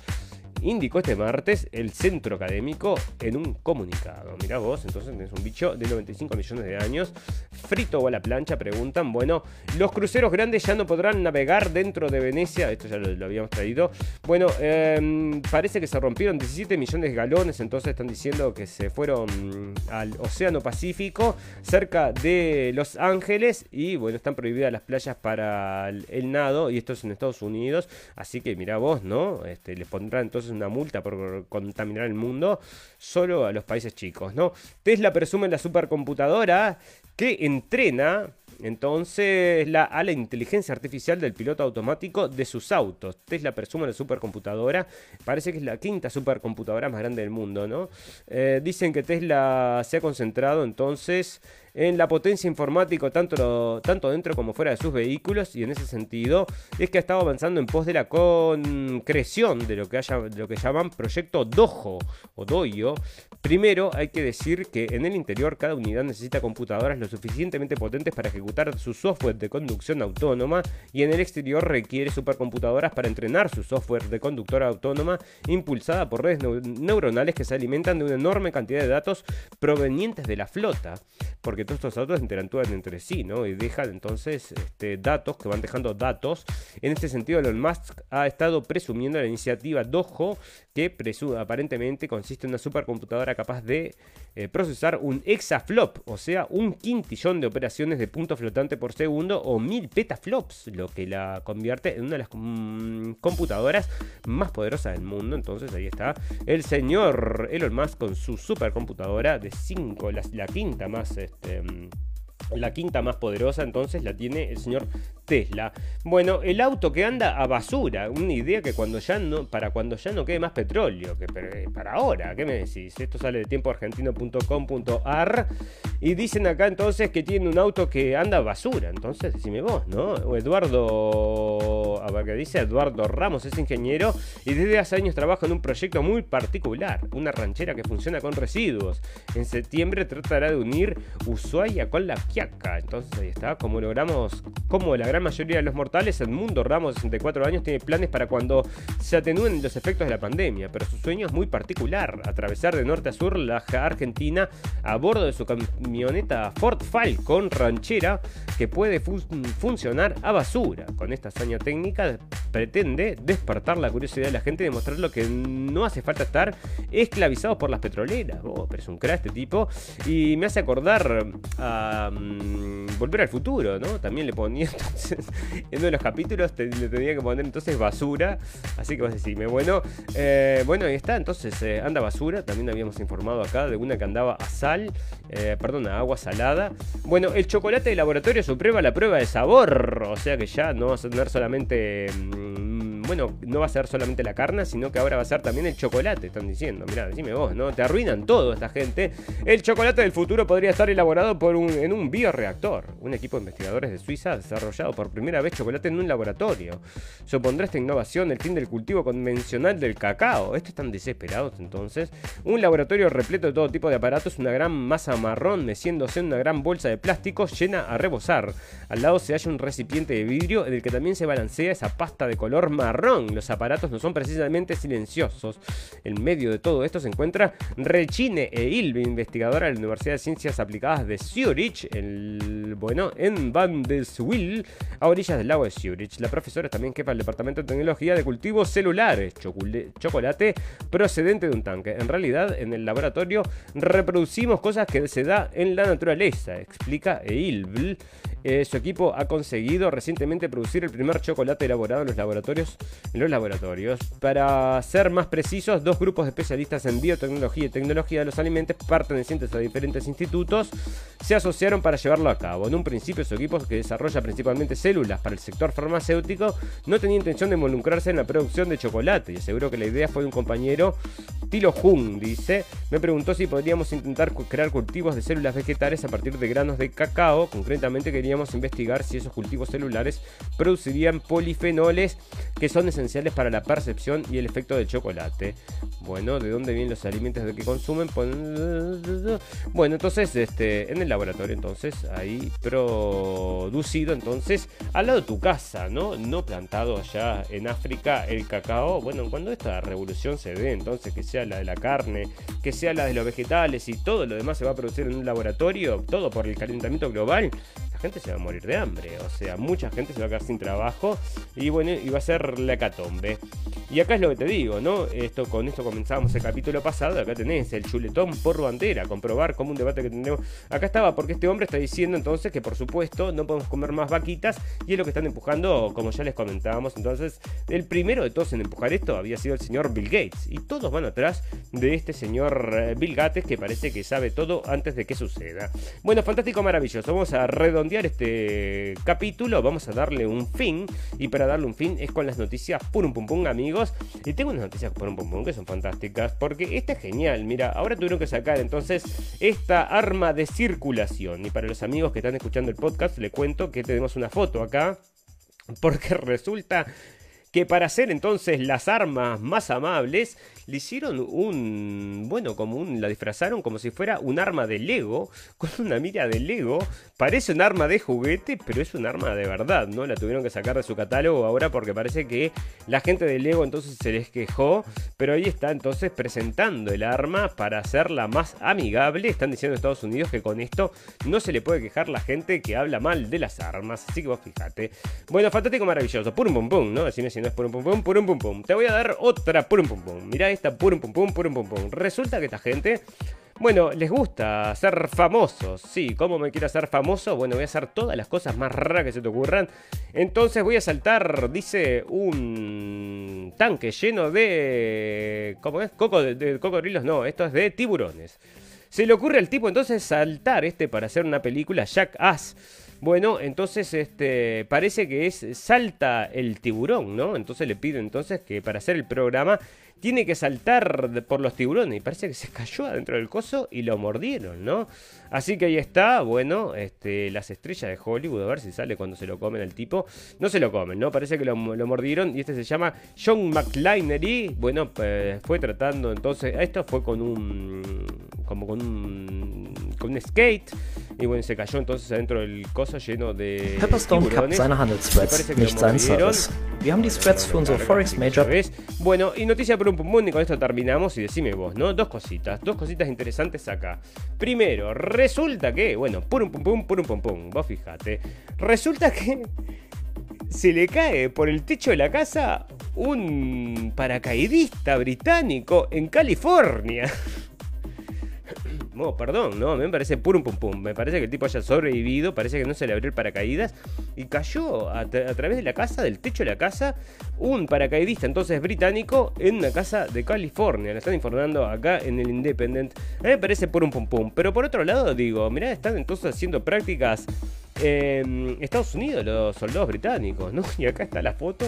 indicó este martes el centro académico en un comunicado. Mirá vos, entonces tenés un bicho de 95 millones de años, frito o a la plancha, preguntan. Bueno, los cruceros grandes ya no podrán navegar dentro de Venecia, esto ya lo, habíamos traído. Bueno, em, parece que se rompieron 17 millones de galones, entonces están diciendo que se fueron al Océano Pacífico, cerca de Los Ángeles, y bueno, están prohibidas las playas para el, nado, y esto es en Estados Unidos, así que mirá vos, ¿no? Este, les pondrán entonces una multa por contaminar el mundo solo a los países chicos, ¿no? Tesla presume la supercomputadora que entrena entonces la, a la inteligencia artificial del piloto automático de sus autos. Tesla presume la supercomputadora, parece que es la quinta supercomputadora más grande del mundo, ¿no? Eh, dicen que Tesla se ha concentrado entonces en la potencia informática tanto, tanto dentro como fuera de sus vehículos y en ese sentido es que ha estado avanzando en pos de la concreción de lo que, haya, lo que llaman proyecto Dojo o Doyo. Primero hay que decir que en el interior cada unidad necesita computadoras lo suficientemente potentes para ejecutar su software de conducción autónoma y en el exterior requiere supercomputadoras para entrenar su software de conductora autónoma impulsada por redes neuronales que se alimentan de una enorme cantidad de datos provenientes de la flota. Porque todos estos datos interactúan entre sí, ¿no? Y dejan entonces este, datos, que van dejando datos. En este sentido, Elon Musk ha estado presumiendo la iniciativa Dojo, que aparentemente consiste en una supercomputadora capaz de eh, procesar un exaflop, o sea, un quintillón de operaciones de punto flotante por segundo o mil petaflops, lo que la convierte en una de las mm, computadoras más poderosas del mundo. Entonces ahí está el señor Elon Musk con su supercomputadora de 5, la, la, quinta más... Este, la quinta más poderosa entonces la tiene el señor Tesla. Bueno, el auto que anda a basura, una idea que cuando ya no, para cuando ya no quede más petróleo, que para ahora, ¿qué me decís? Esto sale de tiempoargentino.com.ar y dicen acá entonces que tiene un auto que anda a basura, entonces decime vos, ¿no? Eduardo, a ver qué dice, Eduardo Ramos es ingeniero y desde hace años trabaja en un proyecto muy particular, una ranchera que funciona con residuos. En septiembre tratará de unir Ushuaia con la Quiaca, entonces ahí está, como logramos, como la gran mayoría de los mortales, Edmundo Ramos, de 64 años, tiene planes para cuando se atenúen los efectos de la pandemia, pero su sueño es muy particular, atravesar de norte a sur la Argentina a bordo de su camioneta Ford Falcon ranchera que puede funcionar a basura. Con esta hazaña técnica pretende despertar la curiosidad de la gente y demostrarlo que no hace falta estar esclavizados por las petroleras. Oh, pero es un crack este tipo. Y me hace acordar a Volver al Futuro, ¿no? También le ponía en uno de los capítulos le tenía que poner entonces basura. Así que vas a decirme, bueno, eh, bueno, ahí está. Entonces eh, anda basura. También habíamos informado acá de una que andaba a sal, eh, perdón, a agua salada. Bueno, el chocolate de laboratorio suprueba la prueba de sabor. O sea que ya no vas a tener solamente... Mm, bueno, no va a ser solamente la carne, sino que ahora va a ser también el chocolate, están diciendo. Mirá, decime vos, ¿no? Te arruinan todo esta gente. El chocolate del futuro podría estar elaborado en un bioreactor. Un equipo de investigadores de Suiza ha desarrollado por primera vez chocolate en un laboratorio. Supondrá esta innovación el fin del cultivo convencional del cacao. Estos están desesperados entonces. Un laboratorio repleto de todo tipo de aparatos, una gran masa marrón meciéndose en una gran bolsa de plástico llena a rebosar. Al lado se halla un recipiente de vidrio en el que también se balancea esa pasta de color marrón los aparatos no son precisamente silenciosos. En medio de todo esto se encuentra Rechine e investigadora de la Universidad de Ciencias Aplicadas de Zurich, bueno, en Van a orillas del lago de Zurich. La profesora también jefa del Departamento de Tecnología de Cultivos Celulares, chocolate procedente de un tanque. En realidad, en el laboratorio reproducimos cosas que se da en la naturaleza, explica Eilbl. Eh, su equipo ha conseguido recientemente producir el primer chocolate elaborado en los laboratorios. En los laboratorios. Para ser más precisos, dos grupos de especialistas en biotecnología y tecnología de los alimentos pertenecientes a diferentes institutos se asociaron para llevarlo a cabo. En un principio, su equipo, que desarrolla principalmente células para el sector farmacéutico, no tenía intención de involucrarse en la producción de chocolate y aseguró que la idea fue de un compañero, Tilo Jung, dice. Me preguntó si podríamos intentar crear cultivos de células vegetales a partir de granos de cacao. Concretamente, quería investigar si esos cultivos celulares producirían polifenoles que son esenciales para la percepción y el efecto del chocolate. Bueno, ¿de dónde vienen los alimentos de que consumen? Bueno, entonces, este, en el laboratorio, entonces, ahí producido, entonces, al lado de tu casa, ¿no? No plantado allá en África el cacao. Bueno, cuando esta revolución se dé, entonces, que sea la de la carne, que sea la de los vegetales y todo lo demás se va a producir en un laboratorio, todo por el calentamiento global, gente se va a morir de hambre. O sea, mucha gente se va a quedar sin trabajo y bueno, y va a ser la hecatombe. Y acá es lo que te digo, ¿no? Esto con esto comenzamos el capítulo pasado. Acá tenés el chuletón por bandera. Comprobar como un debate que tenemos. Acá estaba porque este hombre está diciendo entonces que por supuesto no podemos comer más vaquitas. Y es lo que están empujando, como ya les comentábamos. Entonces, el primero de todos en empujar esto había sido el señor Bill Gates. Y todos van atrás de este señor eh, Bill Gates que parece que sabe todo antes de que suceda. Bueno, fantástico, maravilloso. Vamos a redondear este capítulo. Vamos a darle un fin. Y para darle un fin es con las noticias un pum pum, amigos. Y tengo unas noticias por un pum pum que son fantásticas. Porque esta es genial. Mira, ahora tuvieron que sacar entonces esta arma de circulación. Y para los amigos que están escuchando el podcast, le cuento que tenemos una foto acá. Porque resulta que para hacer entonces las armas más amables le hicieron un, bueno, como un, la disfrazaron como si fuera un arma de Lego, con una mira de Lego, parece un arma de juguete, pero es un arma de verdad, ¿no? La tuvieron que sacar de su catálogo ahora porque parece que la gente de Lego entonces se les quejó, pero ahí está entonces presentando el arma para hacerla más amigable, están diciendo en Estados Unidos que con esto no se le puede quejar la gente que habla mal de las armas, así que vos fíjate. Bueno, fantástico, maravilloso, purum pum pum, ¿no? Decime si no Te voy a dar otra purum pum pum. Mirá esta purum pum pum, purum pum pum. Resulta que esta gente, bueno, les gusta ser famosos. Sí, ¿cómo me quiero hacer famoso? Bueno, voy a hacer todas las cosas más raras que se te ocurran. Entonces voy a saltar, dice, un tanque lleno de... ¿Cómo es? Coco, de, cocodrilos, no, esto es de tiburones. Se le ocurre al tipo entonces saltar este para hacer una película Jack Ass bueno, entonces este parece que es salta el tiburón, ¿no? Entonces le pido entonces que para hacer el programa tiene que saltar por los tiburones y parece que se cayó adentro del coso y lo mordieron, ¿no? Así que ahí está, bueno, este, las estrellas de Hollywood, a ver si sale cuando se lo comen al tipo. No se lo comen, ¿no? Parece que lo, mordieron y este se llama John McLinery. Bueno, pues, fue tratando entonces, esto fue con un, como con un, con un skate Y bueno, se cayó entonces adentro del coso lleno de. Pepperstone tiburones. seine nicht lo seinen mordieron. Service. Wir haben die Threads für unsere Forex Major ¿Ves? Bueno, y noticia por un pum, y con esto terminamos. Y decime vos, ¿no? Dos cositas, dos cositas interesantes acá. Primero, resulta que, bueno, purum pum pum, purum pum pum, vos fijate. Resulta que se le cae por el techo de la casa un paracaidista británico en California. No, perdón, no, me parece puro pum pum. Me parece que el tipo haya sobrevivido, parece que no se le abrió el paracaídas y cayó a, tra- a través de la casa, del techo de la casa, un paracaidista entonces británico en una casa de California. Lo están informando acá en el Independent. A mí me parece puro pum pum. Pero por otro lado, digo, mirá, están entonces haciendo prácticas Estados Unidos los soldados británicos, ¿no? Y acá está la foto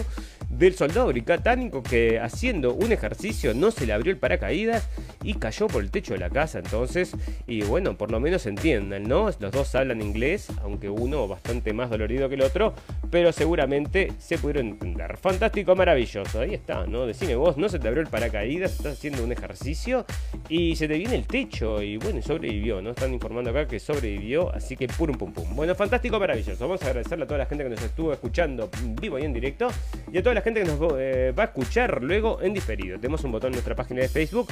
del soldado británico que haciendo un ejercicio no se le abrió el paracaídas y cayó por el techo de la casa entonces. Y bueno, por lo menos entiendan, ¿no? Los dos hablan inglés, aunque uno bastante más dolorido que el otro, pero seguramente se pudieron entender. Fantástico, maravilloso. Ahí está, ¿no? Decime vos, no se te abrió el paracaídas, estás haciendo un ejercicio y se te viene el techo y bueno, sobrevivió, ¿no? Están informando acá que sobrevivió, así que pum pum pum. Bueno, fantástico, maravilloso. Vamos a agradecerle a toda la gente que nos estuvo escuchando vivo y en directo y a toda la gente que nos eh, va a escuchar luego en diferido. Tenemos un botón en nuestra página de Facebook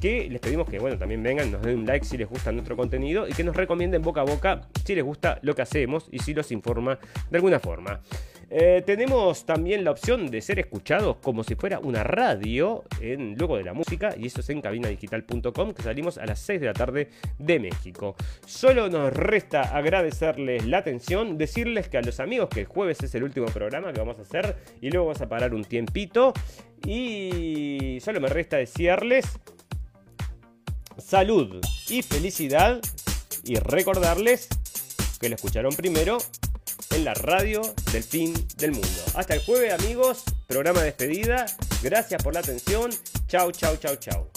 que les pedimos que bueno también vengan, nos den un like si les gusta nuestro contenido y que nos recomienden boca a boca si les gusta lo que hacemos y si los informa de alguna forma. Eh, tenemos también la opción de ser escuchados como si fuera una radio en luego de la música y eso es en cabinadigital.com que salimos a las 6 de la tarde de México. Solo nos resta agradecerles la atención, decirles que a los amigos que el jueves es el último programa que vamos a hacer y luego vamos a parar un tiempito y solo me resta decirles salud y felicidad y recordarles que lo escucharon primero en la radio del fin del mundo. Hasta el jueves amigos, programa de despedida. Gracias por la atención. Chau, chau, chau, chau.